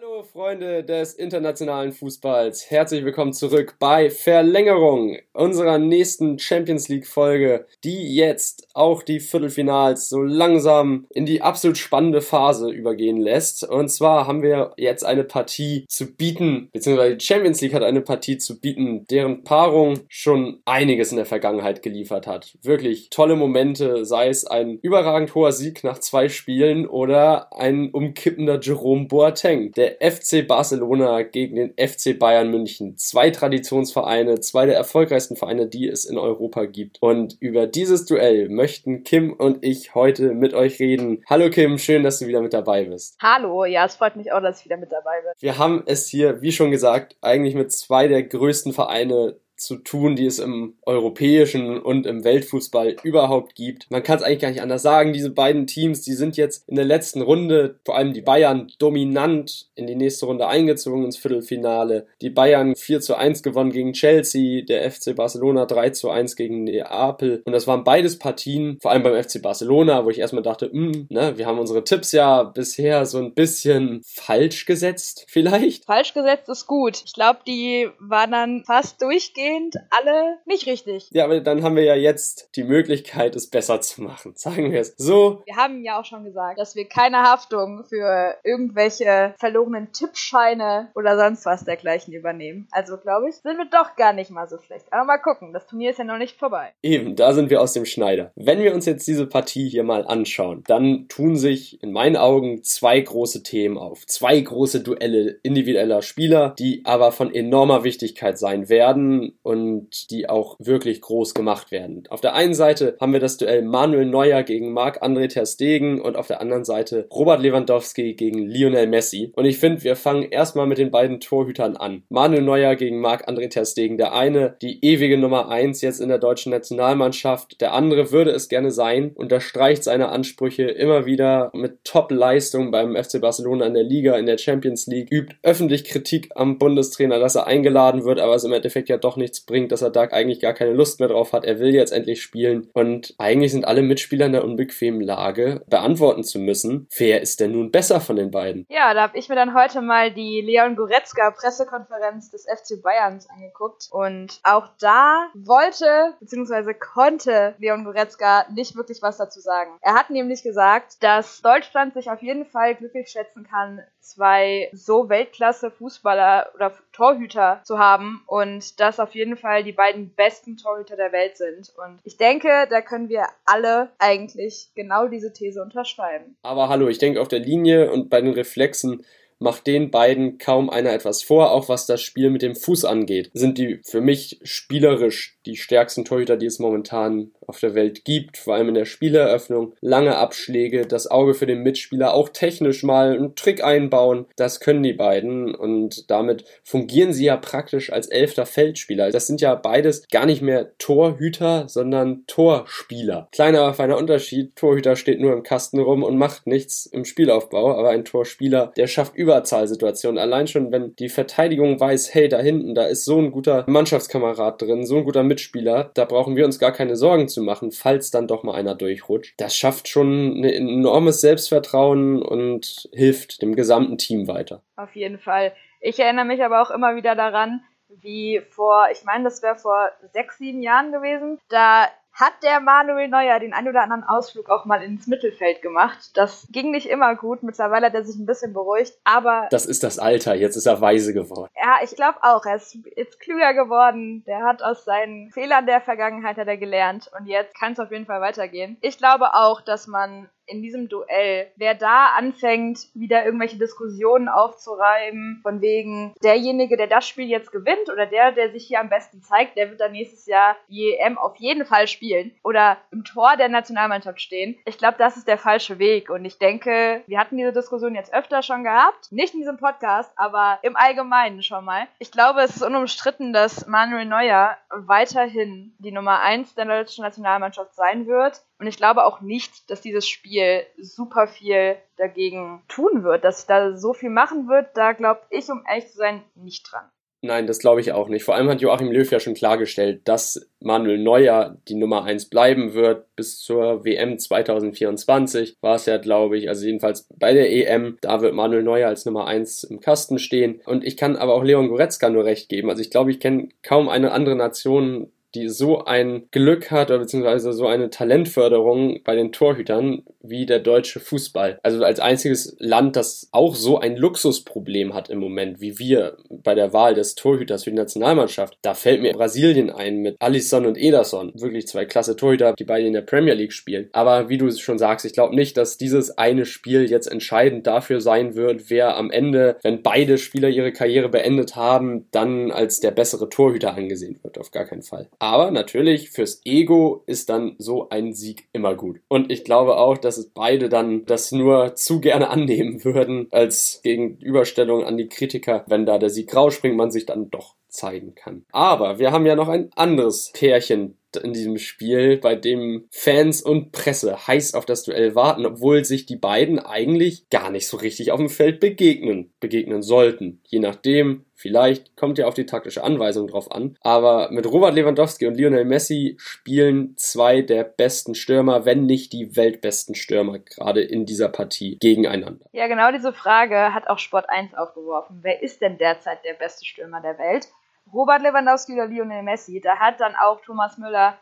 Hallo Freunde des internationalen Fußballs, herzlich willkommen zurück bei Verlängerung unserer nächsten Champions League Folge, die jetzt auch die Viertelfinals so langsam in die absolut spannende Phase übergehen lässt. Und zwar haben wir jetzt eine Partie zu bieten, beziehungsweise die Champions League hat eine Partie zu bieten, deren Paarung schon einiges in der Vergangenheit geliefert hat. Wirklich tolle Momente, sei es ein überragend hoher Sieg nach zwei Spielen oder ein umkippender Jerome Boateng, der FC Barcelona gegen den FC Bayern München. Zwei Traditionsvereine, zwei der erfolgreichsten Vereine, die es in Europa gibt. Und über dieses Duell möchten Kim und ich heute mit euch reden. Hallo Kim, schön, dass du wieder mit dabei bist. Hallo, ja, es freut mich auch, dass ich wieder mit dabei bin. Wir haben es hier, wie schon gesagt, eigentlich mit zwei der größten Vereine zu tun, die es im europäischen und im Weltfußball überhaupt gibt. Man kann es eigentlich gar nicht anders sagen. Diese beiden Teams, die sind jetzt in der letzten Runde, vor allem die Bayern, dominant in die nächste Runde eingezogen ins Viertelfinale. Die Bayern 4 zu 1 gewonnen gegen Chelsea, der FC Barcelona 3 zu 1 gegen Neapel. Und das waren beides Partien, vor allem beim FC Barcelona, wo ich erstmal dachte, mh, hm, ne, wir haben unsere Tipps ja bisher so ein bisschen falsch gesetzt, vielleicht. Falsch gesetzt ist gut. Ich glaube, die waren dann fast durchgehend weitgehend alle nicht richtig. Ja, aber dann haben wir ja jetzt die Möglichkeit, es besser zu machen. Sagen wir es so. Wir haben ja auch schon gesagt, dass wir keine Haftung für irgendwelche verlorenen Tippscheine oder sonst was dergleichen übernehmen. Also glaube ich, sind wir doch gar nicht mal so schlecht. Aber mal gucken, das Turnier ist ja noch nicht vorbei. Eben, da sind wir aus dem Schneider. Wenn wir uns jetzt diese Partie hier mal anschauen, dann tun sich in meinen Augen zwei große Themen auf. Zwei große Duelle individueller Spieler, die aber von enormer Wichtigkeit sein werden und die auch wirklich groß gemacht werden. Auf der einen Seite haben wir das Duell Manuel Neuer gegen Marc-André Ter Stegen und auf der anderen Seite Robert Lewandowski gegen Lionel Messi. Und ich finde, wir fangen erstmal mit den beiden Torhütern an. Manuel Neuer gegen Marc-André Ter Stegen. Der eine, die ewige Nummer eins jetzt in der deutschen Nationalmannschaft. Der andere würde es gerne sein, unterstreicht seine Ansprüche immer wieder mit Top-Leistung beim FC Barcelona in der Liga, in der Champions League, übt öffentlich Kritik am Bundestrainer, dass er eingeladen wird, aber es im Endeffekt ja doch nicht nichts bringt, dass er da eigentlich gar keine Lust mehr drauf hat. Er will jetzt endlich spielen und eigentlich sind alle Mitspieler in der unbequemen Lage, beantworten zu müssen, wer ist denn nun besser von den beiden? Ja, da habe ich mir dann heute mal die Leon Goretzka Pressekonferenz des FC Bayerns angeguckt und auch da wollte bzw. konnte Leon Goretzka nicht wirklich was dazu sagen. Er hat nämlich gesagt, dass Deutschland sich auf jeden Fall glücklich schätzen kann, zwei so Weltklasse Fußballer oder Torhüter zu haben und dass auf jeden Fall die beiden besten Torhüter der Welt sind. Und ich denke, da können wir alle eigentlich genau diese These unterschreiben. Aber hallo, ich denke auf der Linie und bei den Reflexen macht den beiden kaum einer etwas vor, auch was das Spiel mit dem Fuß angeht. Sind die für mich spielerisch die stärksten Torhüter, die es momentan auf der Welt gibt, vor allem in der Spieleröffnung. Lange Abschläge, das Auge für den Mitspieler, auch technisch mal einen Trick einbauen, das können die beiden und damit fungieren sie ja praktisch als elfter Feldspieler. Das sind ja beides gar nicht mehr Torhüter, sondern Torspieler. Kleiner, aber feiner Unterschied. Torhüter steht nur im Kasten rum und macht nichts im Spielaufbau, aber ein Torspieler, der schafft Überzahlsituationen. Allein schon, wenn die Verteidigung weiß, hey, da hinten, da ist so ein guter Mannschaftskamerad drin, so ein guter Mitspieler, da brauchen wir uns gar keine Sorgen zu machen, falls dann doch mal einer durchrutscht. Das schafft schon ein enormes Selbstvertrauen und hilft dem gesamten Team weiter. Auf jeden Fall. Ich erinnere mich aber auch immer wieder daran, wie vor, ich meine, das wäre vor sechs, sieben Jahren gewesen. Da hat der Manuel Neuer den ein oder anderen Ausflug auch mal ins Mittelfeld gemacht. Das ging nicht immer gut. Mittlerweile hat er sich ein bisschen beruhigt, aber. Das ist das Alter. Jetzt ist er weise geworden. Ja, ich glaube auch. Er ist jetzt klüger geworden. Der hat aus seinen Fehlern der Vergangenheit hat er gelernt und jetzt kann es auf jeden Fall weitergehen. Ich glaube auch, dass man in diesem Duell, wer da anfängt, wieder irgendwelche Diskussionen aufzureiben, von wegen derjenige, der das Spiel jetzt gewinnt oder der, der sich hier am besten zeigt, der wird dann nächstes Jahr die EM auf jeden Fall spielen oder im Tor der Nationalmannschaft stehen. Ich glaube, das ist der falsche Weg und ich denke, wir hatten diese Diskussion jetzt öfter schon gehabt, nicht in diesem Podcast, aber im Allgemeinen schon mal. Ich glaube, es ist unumstritten, dass Manuel Neuer weiterhin die Nummer 1 der deutschen Nationalmannschaft sein wird. Und ich glaube auch nicht, dass dieses Spiel super viel dagegen tun wird, dass da so viel machen wird. Da glaube ich, um ehrlich zu sein, nicht dran. Nein, das glaube ich auch nicht. Vor allem hat Joachim Löw ja schon klargestellt, dass Manuel Neuer die Nummer 1 bleiben wird bis zur WM 2024. War es ja, glaube ich, also jedenfalls bei der EM, da wird Manuel Neuer als Nummer 1 im Kasten stehen. Und ich kann aber auch Leon Goretzka nur recht geben. Also ich glaube, ich kenne kaum eine andere Nation, die so ein Glück hat oder beziehungsweise so eine Talentförderung bei den Torhütern wie der deutsche Fußball. Also als einziges Land, das auch so ein Luxusproblem hat im Moment, wie wir bei der Wahl des Torhüters für die Nationalmannschaft. Da fällt mir Brasilien ein mit Alisson und Ederson. Wirklich zwei klasse Torhüter, die beide in der Premier League spielen. Aber wie du schon sagst, ich glaube nicht, dass dieses eine Spiel jetzt entscheidend dafür sein wird, wer am Ende, wenn beide Spieler ihre Karriere beendet haben, dann als der bessere Torhüter angesehen wird. Auf gar keinen Fall. Aber natürlich, fürs Ego ist dann so ein Sieg immer gut. Und ich glaube auch, dass es beide dann das nur zu gerne annehmen würden, als Gegenüberstellung an die Kritiker, wenn da der Sieg rausspringt, man sich dann doch zeigen kann. Aber wir haben ja noch ein anderes Pärchen in diesem Spiel, bei dem Fans und Presse heiß auf das Duell warten, obwohl sich die beiden eigentlich gar nicht so richtig auf dem Feld begegnen, begegnen sollten. Je nachdem, vielleicht kommt ja auf die taktische Anweisung drauf an. Aber mit Robert Lewandowski und Lionel Messi spielen zwei der besten Stürmer, wenn nicht die weltbesten Stürmer, gerade in dieser Partie gegeneinander. Ja, genau diese Frage hat auch Sport 1 aufgeworfen. Wer ist denn derzeit der beste Stürmer der Welt? Robert Lewandowski oder Lionel Messi. Da hat dann auch Thomas Müller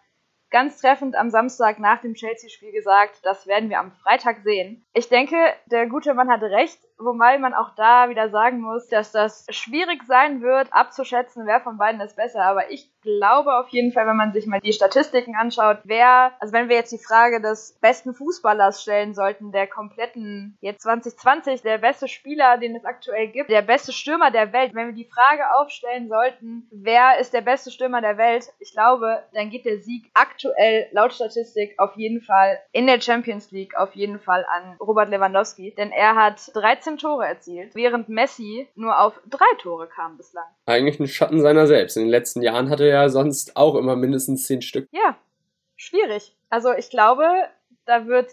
ganz treffend am Samstag nach dem Chelsea-Spiel gesagt, das werden wir am Freitag sehen. Ich denke, der gute Mann hatte recht. Wobei man auch da wieder sagen muss, dass das schwierig sein wird, abzuschätzen, wer von beiden ist besser. Aber ich glaube auf jeden Fall, wenn man sich mal die Statistiken anschaut, wer, also wenn wir jetzt die Frage des besten Fußballers stellen sollten, der kompletten, jetzt 2020, der beste Spieler, den es aktuell gibt, der beste Stürmer der Welt, wenn wir die Frage aufstellen sollten, wer ist der beste Stürmer der Welt, ich glaube, dann geht der Sieg aktuell laut Statistik auf jeden Fall in der Champions League auf jeden Fall an Robert Lewandowski, denn er hat 13 13 Tore erzielt, während Messi nur auf drei Tore kam bislang. Eigentlich ein Schatten seiner selbst. In den letzten Jahren hatte er ja sonst auch immer mindestens zehn Stück. Ja, schwierig. Also ich glaube, da wird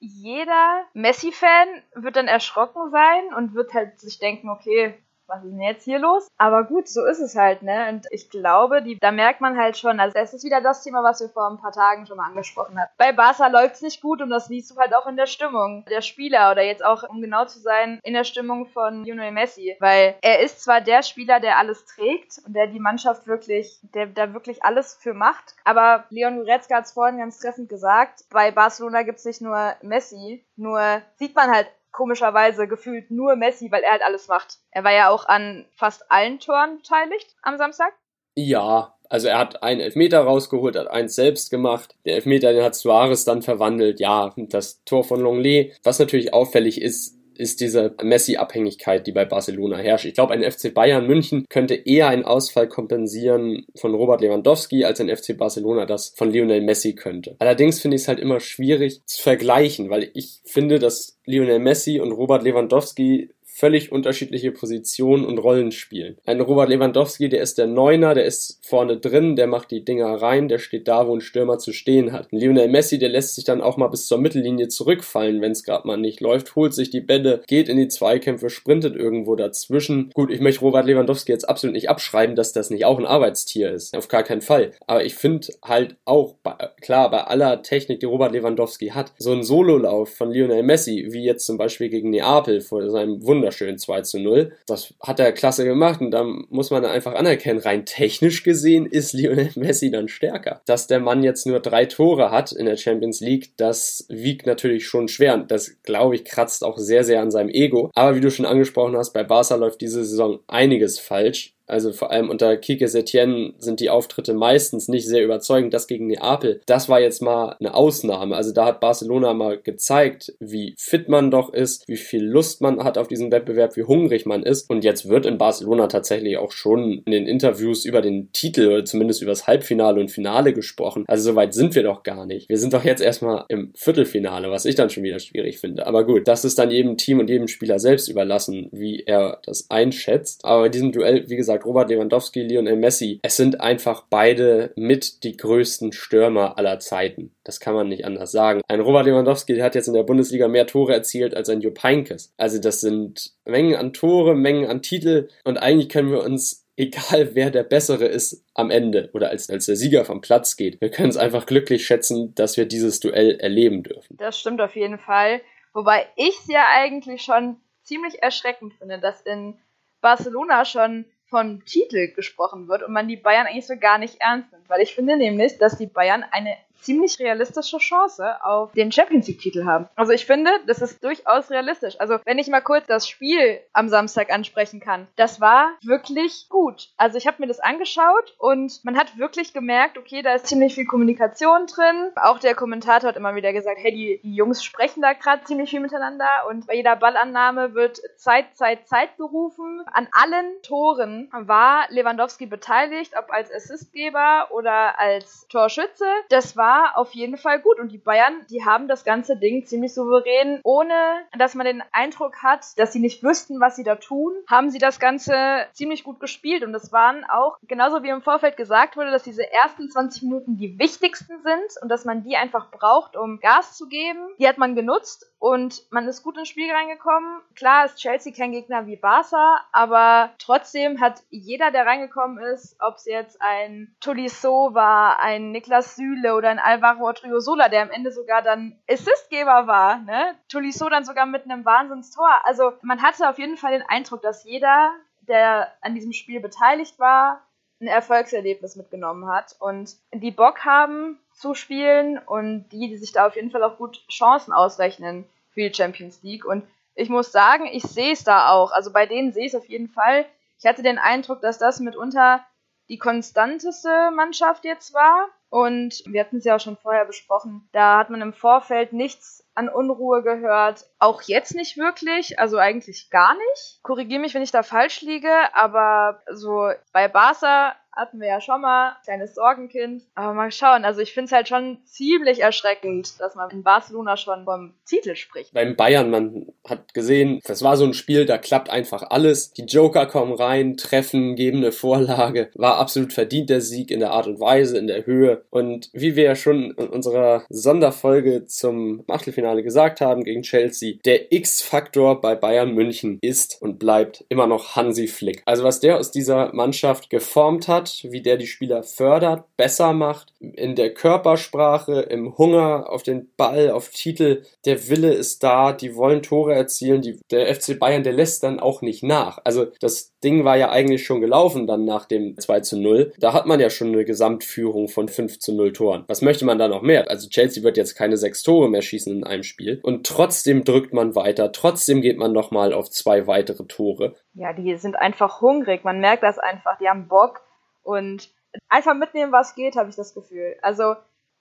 jeder Messi-Fan wird dann erschrocken sein und wird halt sich denken, okay, was ist denn jetzt hier los? Aber gut, so ist es halt, ne? Und ich glaube, die, da merkt man halt schon, also es ist wieder das Thema, was wir vor ein paar Tagen schon mal angesprochen haben. Bei Barca läuft es nicht gut und das liest du halt auch in der Stimmung der Spieler oder jetzt auch, um genau zu sein, in der Stimmung von Lionel Messi. Weil er ist zwar der Spieler, der alles trägt und der die Mannschaft wirklich, der da wirklich alles für macht, aber Leon Goretzka hat es vorhin ganz treffend gesagt, bei Barcelona gibt es nicht nur Messi, nur sieht man halt komischerweise gefühlt nur Messi, weil er halt alles macht. Er war ja auch an fast allen Toren beteiligt am Samstag. Ja, also er hat einen Elfmeter rausgeholt, hat eins selbst gemacht. Der Elfmeter, den hat Suarez dann verwandelt. Ja, das Tor von Longley. Was natürlich auffällig ist, ist diese Messi-Abhängigkeit, die bei Barcelona herrscht. Ich glaube, ein FC Bayern München könnte eher einen Ausfall kompensieren von Robert Lewandowski, als ein FC Barcelona das von Lionel Messi könnte. Allerdings finde ich es halt immer schwierig zu vergleichen, weil ich finde, dass Lionel Messi und Robert Lewandowski völlig unterschiedliche Positionen und Rollen spielen. Ein Robert Lewandowski, der ist der Neuner, der ist vorne drin, der macht die Dinger rein, der steht da, wo ein Stürmer zu stehen hat. Ein Lionel Messi, der lässt sich dann auch mal bis zur Mittellinie zurückfallen, wenn es gerade mal nicht läuft, holt sich die Bälle, geht in die Zweikämpfe, sprintet irgendwo dazwischen. Gut, ich möchte Robert Lewandowski jetzt absolut nicht abschreiben, dass das nicht auch ein Arbeitstier ist. Auf gar keinen Fall. Aber ich finde halt auch, klar, bei aller Technik, die Robert Lewandowski hat, so ein Sololauf von Lionel Messi, wie jetzt zum Beispiel gegen Neapel vor seinem Wunder wunderschön 2 zu 0. Das hat er klasse gemacht und da muss man einfach anerkennen, rein technisch gesehen ist Lionel Messi dann stärker. Dass der Mann jetzt nur drei Tore hat in der Champions League, das wiegt natürlich schon schwer und das, glaube ich, kratzt auch sehr, sehr an seinem Ego. Aber wie du schon angesprochen hast, bei Barca läuft diese Saison einiges falsch. Also vor allem unter Kike Setien sind die Auftritte meistens nicht sehr überzeugend. Das gegen Neapel, das war jetzt mal eine Ausnahme. Also da hat Barcelona mal gezeigt, wie fit man doch ist, wie viel Lust man hat auf diesen Wettbewerb, wie hungrig man ist. Und jetzt wird in Barcelona tatsächlich auch schon in den Interviews über den Titel oder zumindest über das Halbfinale und Finale gesprochen. Also so weit sind wir doch gar nicht. Wir sind doch jetzt erstmal im Viertelfinale, was ich dann schon wieder schwierig finde. Aber gut, das ist dann jedem Team und jedem Spieler selbst überlassen, wie er das einschätzt. Aber in diesem Duell, wie gesagt, gesagt, Robert Lewandowski, Lionel Messi, es sind einfach beide mit die größten Stürmer aller Zeiten. Das kann man nicht anders sagen. Ein Robert Lewandowski hat jetzt in der Bundesliga mehr Tore erzielt als ein Jupp Heynckes. Also das sind Mengen an Tore, Mengen an Titel und eigentlich können wir uns egal wer der Bessere ist am Ende oder als, als der Sieger vom Platz geht, wir können es einfach glücklich schätzen, dass wir dieses Duell erleben dürfen. Das stimmt auf jeden Fall. Wobei ich es ja eigentlich schon ziemlich erschreckend finde, dass in Barcelona schon vom Titel gesprochen wird und man die Bayern eigentlich so gar nicht ernst nimmt. Weil ich finde nämlich, dass die Bayern eine ziemlich realistische Chance auf den Champions League-Titel haben. Also ich finde, das ist durchaus realistisch. Also wenn ich mal kurz das Spiel am Samstag ansprechen kann, das war wirklich gut. Also ich habe mir das angeschaut und man hat wirklich gemerkt, okay, da ist ziemlich viel Kommunikation drin. Auch der Kommentator hat immer wieder gesagt, hey, die, die Jungs sprechen da gerade ziemlich viel miteinander und bei jeder Ballannahme wird Zeit, Zeit, Zeit gerufen. An allen Toren war Lewandowski beteiligt, ob als Assistgeber oder als Torschütze. Das war war auf jeden Fall gut. Und die Bayern, die haben das ganze Ding ziemlich souverän, ohne dass man den Eindruck hat, dass sie nicht wüssten, was sie da tun, haben sie das Ganze ziemlich gut gespielt. Und das waren auch, genauso wie im Vorfeld gesagt wurde, dass diese ersten 20 Minuten die wichtigsten sind und dass man die einfach braucht, um Gas zu geben. Die hat man genutzt und man ist gut ins Spiel reingekommen. Klar ist Chelsea kein Gegner wie Barca, aber trotzdem hat jeder, der reingekommen ist, ob es jetzt ein Tolisso war, ein Niklas Süle oder ein Alvaro Triosola, der am Ende sogar dann Assistgeber war, ne? Tolisso dann sogar mit einem Wahnsinnstor. Also man hatte auf jeden Fall den Eindruck, dass jeder, der an diesem Spiel beteiligt war, ein Erfolgserlebnis mitgenommen hat und die Bock haben zu spielen und die, die sich da auf jeden Fall auch gut Chancen ausrechnen für die Champions League. Und ich muss sagen, ich sehe es da auch. Also bei denen sehe ich es auf jeden Fall. Ich hatte den Eindruck, dass das mitunter die konstanteste Mannschaft jetzt war. Und wir hatten es ja auch schon vorher besprochen. Da hat man im Vorfeld nichts an Unruhe gehört. Auch jetzt nicht wirklich, also eigentlich gar nicht. Korrigiere mich, wenn ich da falsch liege, aber so bei Barca hatten wir ja schon mal, kleines Sorgenkind. Aber mal schauen, also ich finde es halt schon ziemlich erschreckend, dass man in Barcelona schon vom Titel spricht. Beim Bayern, man hat gesehen, das war so ein Spiel, da klappt einfach alles. Die Joker kommen rein, treffen, geben eine Vorlage. War absolut verdient der Sieg in der Art und Weise, in der Höhe. Und wie wir ja schon in unserer Sonderfolge zum Achtelfinale gesagt haben gegen Chelsea, der X-Faktor bei Bayern München ist und bleibt immer noch Hansi Flick. Also was der aus dieser Mannschaft geformt hat, hat, wie der die Spieler fördert, besser macht, in der Körpersprache, im Hunger auf den Ball, auf Titel, der Wille ist da, die wollen Tore erzielen, die, der FC Bayern, der lässt dann auch nicht nach. Also das Ding war ja eigentlich schon gelaufen dann nach dem 2 zu 0. Da hat man ja schon eine Gesamtführung von 5 zu 0 Toren. Was möchte man da noch mehr? Also Chelsea wird jetzt keine sechs Tore mehr schießen in einem Spiel und trotzdem drückt man weiter, trotzdem geht man nochmal auf zwei weitere Tore. Ja, die sind einfach hungrig, man merkt das einfach, die haben Bock und einfach mitnehmen, was geht, habe ich das Gefühl. Also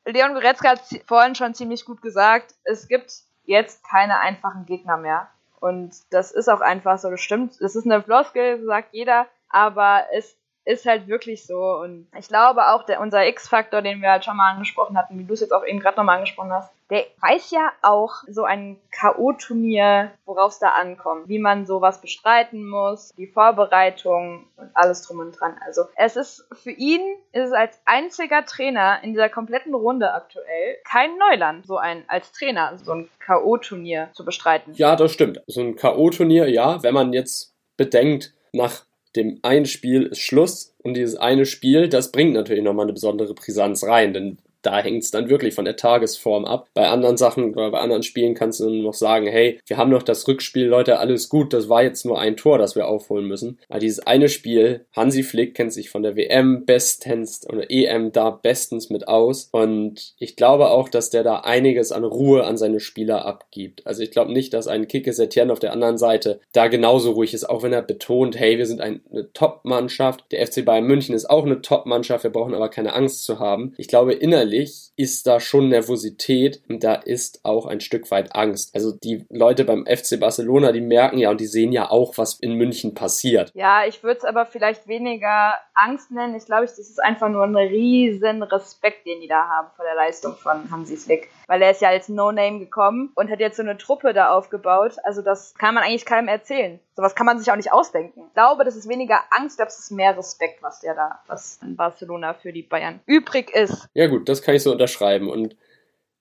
Leon Goretzka hat vorhin schon ziemlich gut gesagt, es gibt jetzt keine einfachen Gegner mehr. Und das ist auch einfach so, das stimmt. Das ist eine Floskel, sagt jeder, aber es ist halt wirklich so. Und ich glaube auch, der, unser X-Faktor, den wir halt schon mal angesprochen hatten, wie du es jetzt auch eben gerade nochmal angesprochen hast, der weiß ja auch so ein K.O.-Turnier, worauf es da ankommt, wie man sowas bestreiten muss, die Vorbereitung und alles drum und dran. Also es ist für ihn, ist es als einziger Trainer in dieser kompletten Runde aktuell kein Neuland, so ein als Trainer so ein K.O.-Turnier zu bestreiten. Ja, das stimmt. So ein K.O.-Turnier, ja, wenn man jetzt bedenkt, nach dem einen Spiel ist Schluss und dieses eine Spiel, das bringt natürlich nochmal eine besondere Brisanz rein, denn da hängt es dann wirklich von der Tagesform ab. Bei anderen Sachen oder bei anderen Spielen kannst du noch sagen, hey, wir haben noch das Rückspiel, Leute, alles gut, das war jetzt nur ein Tor, das wir aufholen müssen. Aber dieses eine Spiel, Hansi Flick kennt sich von der WM bestens oder EM da bestens mit aus und ich glaube auch, dass der da einiges an Ruhe an seine Spieler abgibt. Also ich glaube nicht, dass ein Kike Setien auf der anderen Seite da genauso ruhig ist, auch wenn er betont, hey, wir sind eine Top-Mannschaft. Der FC Bayern München ist auch eine Top-Mannschaft, wir brauchen aber keine Angst zu haben. Ich glaube, innerlich innerlich ist da schon Nervosität und da ist auch ein Stück weit Angst. Also die Leute beim FC Barcelona, die merken ja und die sehen ja auch, was in München passiert. Ja, ich würde es aber vielleicht weniger Angst nennen. Ich glaube, das ist einfach nur ein riesen Respekt, den die da haben vor der Leistung von Hansi Flick. Weil er ist ja als No-Name gekommen und hat jetzt so eine Truppe da aufgebaut. Also das kann man eigentlich keinem erzählen. Sowas kann man sich auch nicht ausdenken. Ich glaube, das ist weniger Angst, es ist mehr Respekt, was der da, was in Barcelona für die Bayern übrig ist. Ja gut, das kann ich so unterschreiben. Und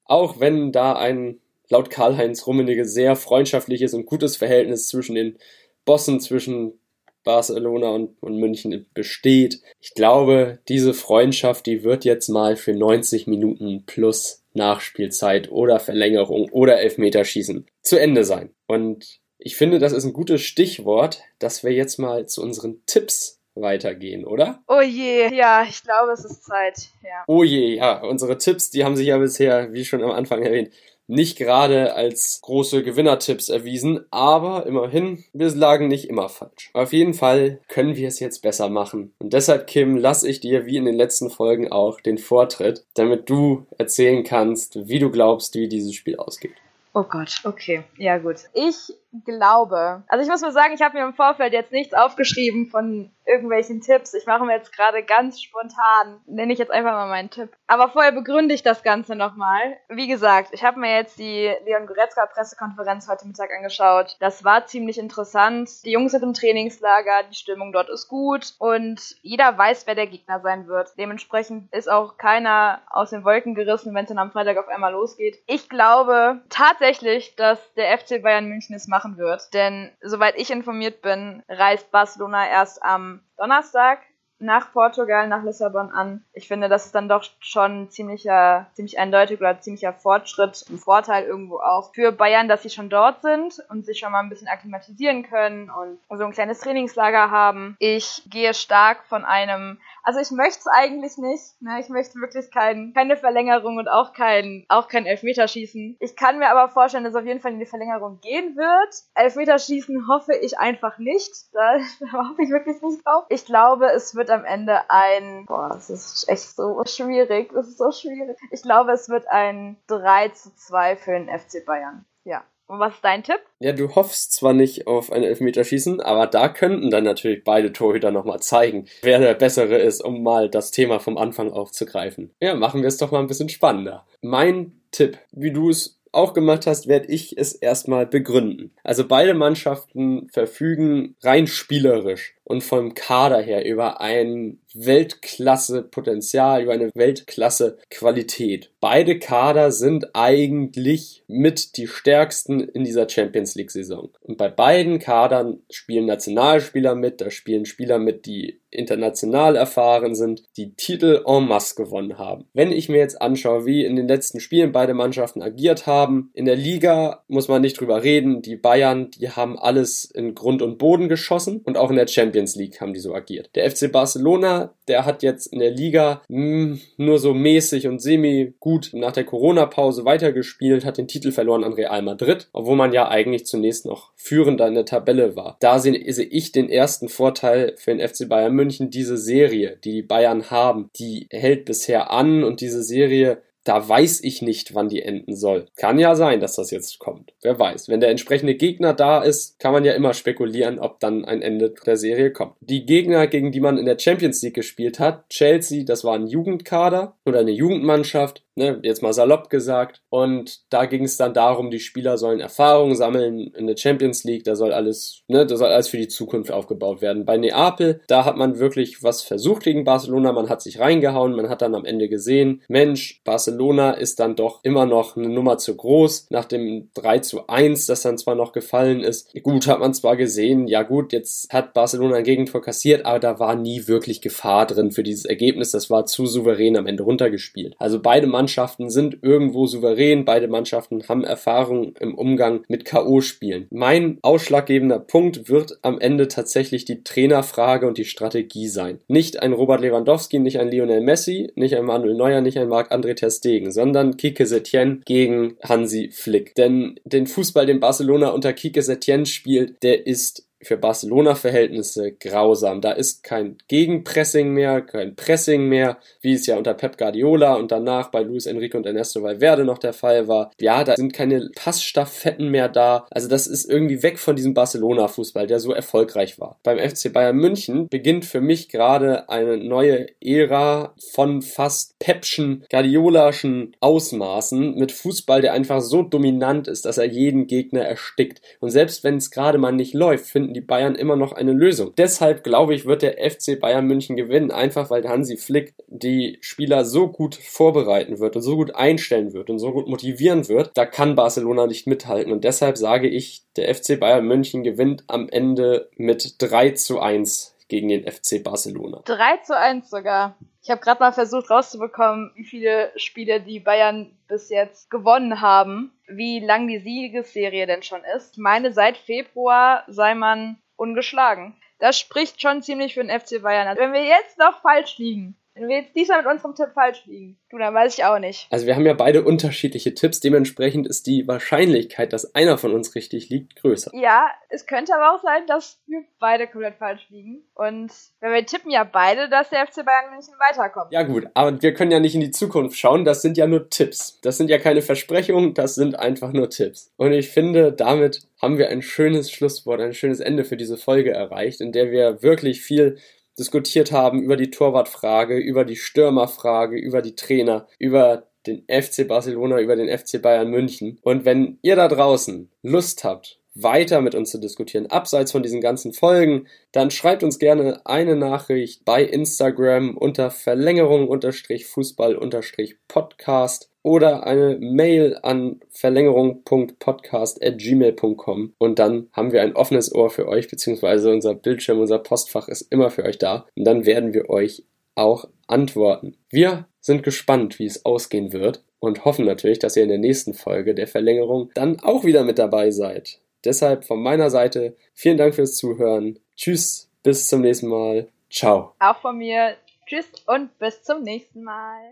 auch wenn da ein laut Karl-Heinz Rummenigge sehr freundschaftliches und gutes Verhältnis zwischen den Bossen, zwischen Barcelona und, und München besteht. Ich glaube, diese Freundschaft, die wird jetzt mal für 90 Minuten plus Nachspielzeit oder Verlängerung oder Elfmeterschießen zu Ende sein. Und ich finde, das ist ein gutes Stichwort, dass wir jetzt mal zu unseren Tipps weitergehen, oder? Oh je, ja, ich glaube, es ist Zeit, ja. Oh je, ja, unsere Tipps, die haben sich ja bisher, wie schon am Anfang erwähnt, nicht gerade als große Gewinnertipps erwiesen, aber immerhin, wir lagen nicht immer falsch. Auf jeden Fall können wir es jetzt besser machen. Und deshalb, Kim, lasse ich dir wie in den letzten Folgen auch den Vortritt, damit du erzählen kannst, wie du glaubst, wie dieses Spiel ausgeht. Oh Gott, okay, ja gut. Ich glaube, also ich muss mal sagen, ich habe mir im Vorfeld jetzt nichts aufgeschrieben von irgendwelchen Tipps. Ich mache mir jetzt gerade ganz spontan, nenne ich jetzt einfach mal meinen Tipp. Aber vorher begründe ich das Ganze nochmal. Wie gesagt, ich habe mir jetzt die Leon Goretzka Pressekonferenz heute Mittag angeschaut. Das war ziemlich interessant. Die Jungs sind im Trainingslager, die Stimmung dort ist gut und jeder weiß, wer der Gegner sein wird. Dementsprechend ist auch keiner aus den Wolken gerissen, wenn es dann am Freitag auf einmal losgeht. Ich glaube tatsächlich, dass der FC Bayern München es machen wird, denn soweit ich informiert bin, reist Barcelona erst am Donnerstag nach Portugal, nach Lissabon an. Ich finde, das ist dann doch schon ziemlicher, ziemlich eindeutig oder ziemlicher Fortschritt, ein Vorteil irgendwo auch für Bayern, dass sie schon dort sind und sich schon mal ein bisschen akklimatisieren können und so ein kleines Trainingslager haben. Ich gehe stark von einem also ich möchte es eigentlich nicht. Ne? Ich möchte wirklich kein, keine Verlängerung und auch kein, auch kein Elfmeterschießen. Ich kann mir aber vorstellen, dass auf jeden Fall in die Verlängerung gehen wird. Elfmeterschießen hoffe ich einfach nicht. Da, da hoffe ich wirklich nicht drauf. Ich glaube, es wird am Ende ein, boah, das ist echt so schwierig. Das ist so schwierig. Ich glaube, es wird ein 3 zu 2 für den FC Bayern. Ja. Und was ist dein Tipp? Ja, du hoffst zwar nicht auf ein Elfmeterschießen, aber da könnten dann natürlich beide Torhüter nochmal zeigen, wer der Bessere ist, um mal das Thema vom Anfang aufzugreifen. Ja, machen wir es doch mal ein bisschen spannender. Mein Tipp, wie du es auch gemacht hast, werde ich es erstmal begründen. Also beide Mannschaften verfügen rein spielerisch und vom Kader her über ein Weltklasse-Potenzial, über eine Weltklasse-Qualität. Beide Kader sind eigentlich mit die stärksten in dieser Champions League-Saison. Und bei beiden Kadern spielen Nationalspieler mit, da spielen Spieler mit, die international erfahren sind, die Titel en masse gewonnen haben. Wenn ich mir jetzt anschaue, wie in den letzten Spielen beide Mannschaften agiert haben, in der Liga muss man nicht drüber reden, die Bayern, die haben alles in Grund und Boden geschossen und auch in der Champions Champions League haben die so agiert. Der FC Barcelona, der hat jetzt in der Liga mh, hm, nur so mäßig und semi gut nach der Corona-Pause weitergespielt, hat den Titel verloren an Real Madrid, obwohl man ja eigentlich zunächst noch führender in der Tabelle war. Da sehe ich den ersten Vorteil für den FC Bayern München, diese Serie, die die Bayern haben, die hält bisher an und diese Serie da weiß ich nicht, wann die enden soll. Kann ja sein, dass das jetzt kommt. Wer weiß. Wenn der entsprechende Gegner da ist, kann man ja immer spekulieren, ob dann ein Ende der Serie kommt. Die Gegner, gegen die man in der Champions League gespielt hat, Chelsea, das war ein Jugendkader oder eine Jugendmannschaft ne, jetzt mal salopp gesagt. Und da ging es dann darum, die Spieler sollen Erfahrungen sammeln in der Champions League, da soll alles, ne, da soll alles für die Zukunft aufgebaut werden. Bei Neapel, da hat man wirklich was versucht gegen Barcelona, man hat sich reingehauen, man hat dann am Ende gesehen, Mensch, Barcelona ist dann doch immer noch eine Nummer zu groß, nach dem 3 zu 1, das dann zwar noch gefallen ist. Gut, hat man zwar gesehen, ja gut, jetzt hat Barcelona ein Gegentor kassiert, aber da war nie wirklich Gefahr drin für dieses Ergebnis, das war zu souverän am Ende runtergespielt. Also beide Mannschaften Mannschaften sind irgendwo souverän, beide Mannschaften haben Erfahrung im Umgang mit K.O.-Spielen. Mein ausschlaggebender Punkt wird am Ende tatsächlich die Trainerfrage und die Strategie sein. Nicht ein Robert Lewandowski, nicht ein Lionel Messi, nicht ein Manuel Neuer, nicht ein Marc-André Ter Stegen, sondern Kike Setien gegen Hansi Flick. Denn den Fußball, den Barcelona unter Kike Setien spielt, der ist für Barcelona-Verhältnisse grausam. Da ist kein Gegenpressing mehr, kein Pressing mehr, wie es ja unter Pep Guardiola und danach bei Luis Enrique und Ernesto Valverde noch der Fall war. Ja, da sind keine Passstaffetten mehr da. Also das ist irgendwie weg von diesem Barcelona-Fußball, der so erfolgreich war. Beim FC Bayern München beginnt für mich gerade eine neue Ära von fast Pepschen, Guardiolaschen Ausmaßen mit Fußball, der einfach so dominant ist, dass er jeden Gegner erstickt. Und selbst wenn es gerade mal nicht läuft, finden finden die Bayern immer noch eine Lösung. Deshalb glaube ich, wird der FC Bayern München gewinnen, einfach weil Hansi Flick die Spieler so gut vorbereiten wird und so gut einstellen wird und so gut motivieren wird. Da kann Barcelona nicht mithalten und deshalb sage ich, der FC Bayern München gewinnt am Ende mit 3 zu 1 gegen den FC Barcelona. 3 zu 1 sogar. Ich habe gerade mal versucht rauszubekommen, wie viele Spiele die Bayern bis jetzt gewonnen haben, wie lang die Siegesserie denn schon ist. Ich meine, seit Februar sei man ungeschlagen. Das spricht schon ziemlich für den FC Bayern. Also wenn wir jetzt noch falsch liegen, wenn wir jetzt diesmal mit unserem Tipp falsch liegen, du, dann weiß ich auch nicht. Also wir haben ja beide unterschiedliche Tipps, dementsprechend ist die Wahrscheinlichkeit, dass einer von uns richtig liegt, größer. Ja, es könnte aber auch sein, dass wir beide komplett falsch liegen. Und wenn wir tippen ja beide, dass der FC Bayern München weiterkommt. Ja gut, aber wir können ja nicht in die Zukunft schauen, das sind ja nur Tipps. Das sind ja keine Versprechungen, das sind einfach nur Tipps. Und ich finde, damit haben wir ein schönes Schlusswort, ein schönes Ende für diese Folge erreicht, in der wir wirklich viel diskutiert haben über die Torwartfrage, über die Stürmerfrage, über die Trainer, über den FC Barcelona, über den FC Bayern München. Und wenn ihr da draußen Lust habt, weiter mit uns zu diskutieren, abseits von diesen ganzen Folgen, dann schreibt uns gerne eine Nachricht bei Instagram unter Verlängerung unterstrich Fußball unterstrich Podcast oder eine Mail an verlängerung.podcast.gmail.com und dann haben wir ein offenes Ohr für euch, beziehungsweise unser Bildschirm, unser Postfach ist immer für euch da und dann werden wir euch auch antworten. Wir sind gespannt, wie es ausgehen wird und hoffen natürlich, dass ihr in der nächsten Folge der Verlängerung dann auch wieder mit dabei seid. Deshalb von meiner Seite vielen Dank fürs Zuhören. Tschüss, bis zum nächsten Mal. Ciao. Auch von mir. Tschüss und bis zum nächsten Mal.